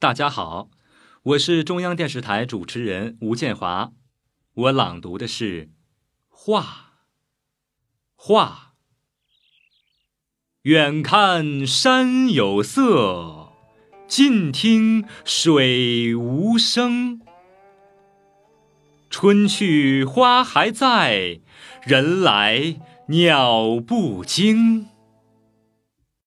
大家好我是中央电视台主持人吴建华。我朗读的是画画。远看山有色近听水无声。春去花还在人来鸟不惊。